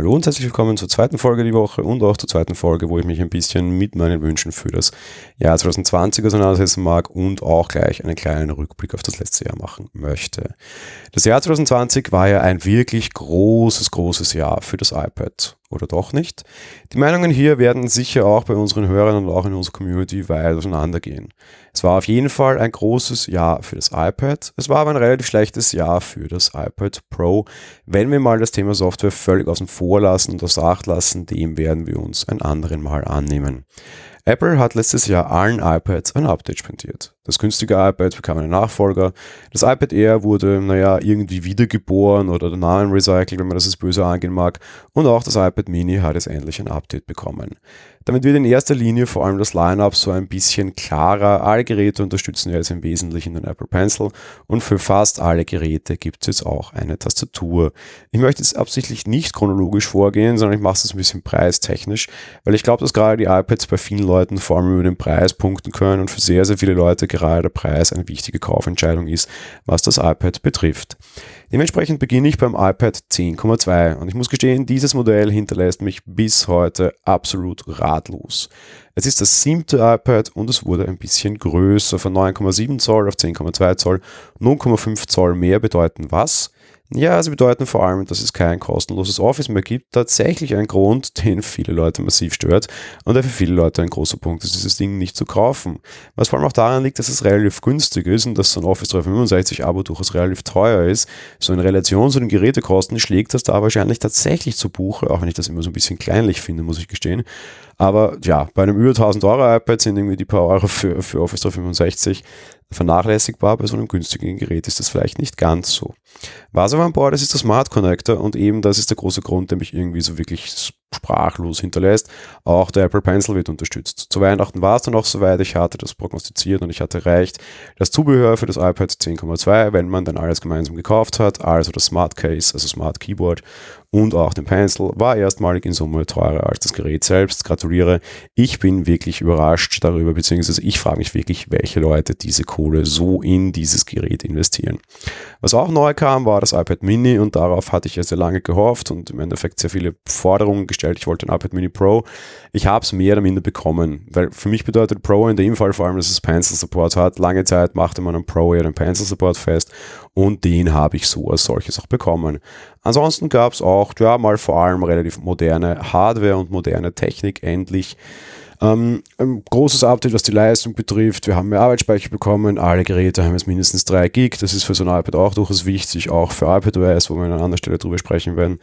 Hallo und herzlich willkommen zur zweiten Folge die Woche und auch zur zweiten Folge, wo ich mich ein bisschen mit meinen Wünschen für das Jahr 2020 auseinandersetzen mag und auch gleich einen kleinen Rückblick auf das letzte Jahr machen möchte. Das Jahr 2020 war ja ein wirklich großes, großes Jahr für das iPad oder doch nicht. Die Meinungen hier werden sicher auch bei unseren Hörern und auch in unserer Community weit auseinandergehen. Es war auf jeden Fall ein großes Jahr für das iPad. Es war aber ein relativ schlechtes Jahr für das iPad Pro. Wenn wir mal das Thema Software völlig außen vor lassen und außer Acht lassen, dem werden wir uns ein anderen Mal annehmen. Apple hat letztes Jahr allen iPads ein Update spendiert. Das günstige iPad bekam einen Nachfolger. Das iPad Air wurde, naja, irgendwie wiedergeboren oder der Namen recycelt, wenn man das als böse angehen mag. Und auch das iPad Mini hat jetzt endlich ein Update bekommen. Damit wird in erster Linie vor allem das Lineup so ein bisschen klarer. Alle Geräte unterstützen jetzt im Wesentlichen den Apple Pencil und für fast alle Geräte gibt es jetzt auch eine Tastatur. Ich möchte jetzt absichtlich nicht chronologisch vorgehen, sondern ich mache es ein bisschen preistechnisch, weil ich glaube, dass gerade die iPads bei vielen Leuten vor allem über den Preis punkten können und für sehr, sehr viele Leute gerade der Preis eine wichtige Kaufentscheidung ist, was das iPad betrifft. Dementsprechend beginne ich beim iPad 10,2 und ich muss gestehen, dieses Modell hinterlässt mich bis heute absolut ratlos. Es ist das siebte iPad und es wurde ein bisschen größer von 9,7 Zoll auf 10,2 Zoll. 0,5 Zoll mehr bedeuten was? Ja, sie bedeuten vor allem, dass es kein kostenloses Office mehr gibt. Tatsächlich ein Grund, den viele Leute massiv stört und der für viele Leute ein großer Punkt ist, dieses Ding nicht zu kaufen. Was vor allem auch daran liegt, dass es relativ günstig ist und dass so ein Office 365 Abo durchaus relativ teuer ist. So in Relation zu den Gerätekosten schlägt das da wahrscheinlich tatsächlich zu Buche, auch wenn ich das immer so ein bisschen kleinlich finde, muss ich gestehen. Aber ja, bei einem über 1000 Euro iPad sind irgendwie die paar Euro für, für Office 365 vernachlässigbar. Bei so einem günstigen Gerät ist das vielleicht nicht ganz so. Was aber an Bord ist, ist der Smart Connector und eben das ist der große Grund, der mich irgendwie so wirklich sprachlos hinterlässt. Auch der Apple Pencil wird unterstützt. Zu Weihnachten war es dann auch soweit. Ich hatte das prognostiziert und ich hatte recht. Das Zubehör für das iPad 10,2, wenn man dann alles gemeinsam gekauft hat, also das Smart Case, also Smart Keyboard und auch den Pencil, war erstmalig in Summe teurer als das Gerät selbst. Gratuliere. Ich bin wirklich überrascht darüber, beziehungsweise ich frage mich wirklich, welche Leute diese Kohle so in dieses Gerät investieren. Was auch neu kam, war das iPad Mini und darauf hatte ich ja sehr lange gehofft und im Endeffekt sehr viele Forderungen gestellt. Ich wollte ein iPad Mini Pro. Ich habe es mehr oder minder bekommen, weil für mich bedeutet Pro in dem Fall vor allem, dass es Pencil Support hat. Lange Zeit machte man am Pro ja den Pencil Support fest und den habe ich so als solches auch bekommen. Ansonsten gab es auch, ja, mal vor allem relativ moderne Hardware und moderne Technik endlich. Ähm, ein großes Update, was die Leistung betrifft. Wir haben mehr Arbeitsspeicher bekommen. Alle Geräte haben jetzt mindestens 3 Gig. Das ist für so ein iPad auch durchaus wichtig, auch für iPadOS, wo wir an einer anderen Stelle drüber sprechen werden.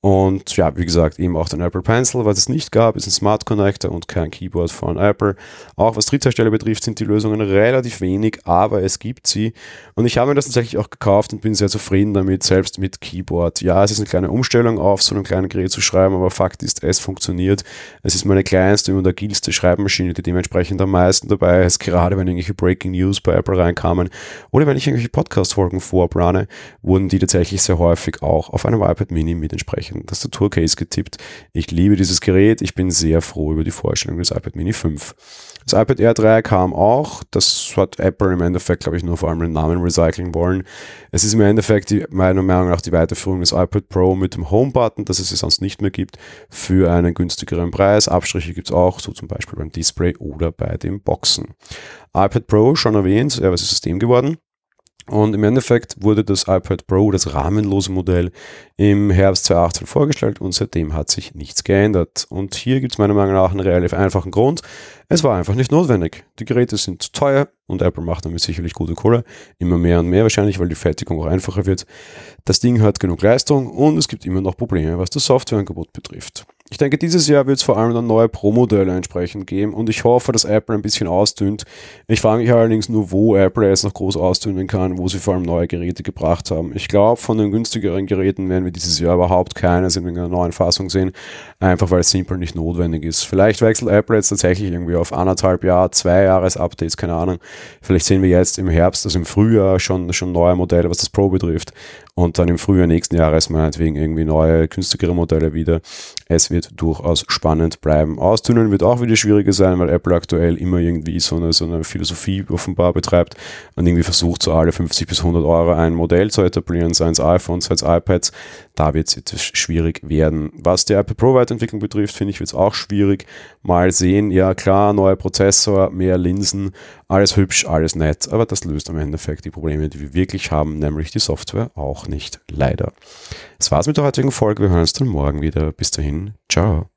Und ja, wie gesagt, eben auch den Apple Pencil. Was es nicht gab, ist ein Smart Connector und kein Keyboard von Apple. Auch was Dritthersteller betrifft, sind die Lösungen relativ wenig, aber es gibt sie. Und ich habe mir das tatsächlich auch gekauft und bin sehr zufrieden damit, selbst mit Keyboard. Ja, es ist eine kleine Umstellung auf so einem kleinen Gerät zu schreiben, aber Fakt ist, es funktioniert. Es ist meine kleinste und agilste Schreibmaschine, die dementsprechend am meisten dabei ist, gerade wenn irgendwelche Breaking News bei Apple reinkamen oder wenn ich irgendwelche Podcast-Folgen vorbrane, wurden die tatsächlich sehr häufig auch auf einem iPad Mini mit entsprechend Tastaturcase getippt. Ich liebe dieses Gerät. Ich bin sehr froh über die Vorstellung des iPad Mini 5. Das iPad Air 3 kam auch. Das hat Apple im Endeffekt, glaube ich, nur vor allem den Namen recyceln wollen. Es ist im Endeffekt die, meiner Meinung nach die Weiterführung des iPad Pro mit dem Home-Button, das es sonst nicht mehr gibt, für einen günstigeren Preis. Abstriche gibt es auch, so zum Beispiel beim Display oder bei den Boxen. iPad Pro, schon erwähnt, er ist System geworden. Und im Endeffekt wurde das iPad Pro, das rahmenlose Modell, im Herbst 2018 vorgestellt und seitdem hat sich nichts geändert. Und hier gibt es meiner Meinung nach einen relativ einfachen Grund. Es war einfach nicht notwendig. Die Geräte sind teuer und Apple macht damit sicherlich gute Kohle. Immer mehr und mehr wahrscheinlich, weil die Fertigung auch einfacher wird. Das Ding hat genug Leistung und es gibt immer noch Probleme, was das Softwareangebot betrifft. Ich denke, dieses Jahr wird es vor allem dann neue Pro-Modelle entsprechend geben und ich hoffe, dass Apple ein bisschen ausdünnt. Ich frage mich allerdings nur, wo Apple jetzt noch groß ausdünnen kann, wo sie vor allem neue Geräte gebracht haben. Ich glaube, von den günstigeren Geräten werden wir dieses Jahr überhaupt keine in einer neuen Fassung sehen, einfach weil es simpel nicht notwendig ist. Vielleicht wechselt Apple jetzt tatsächlich irgendwie auf anderthalb Jahre, zwei Jahres Updates, keine Ahnung. Vielleicht sehen wir jetzt im Herbst, also im Frühjahr schon, schon neue Modelle, was das Pro betrifft und dann im Frühjahr nächsten Jahres meinetwegen irgendwie neue, günstigere Modelle wieder. Es wird wird durchaus spannend bleiben. Austunen wird auch wieder schwieriger sein, weil Apple aktuell immer irgendwie so eine, so eine Philosophie offenbar betreibt und irgendwie versucht, so alle 50 bis 100 Euro ein Modell zu etablieren, seien es iPhones, seien es iPads. Da wird es etwas schwierig werden. Was die Apple Pro Weiterentwicklung betrifft, finde ich, wird es auch schwierig. Mal sehen, ja klar, neuer Prozessor, mehr Linsen, alles hübsch, alles nett, aber das löst am Endeffekt die Probleme, die wir wirklich haben, nämlich die Software auch nicht, leider. Das war's mit der heutigen Folge. Wir hören uns dann morgen wieder. Bis dahin, ciao.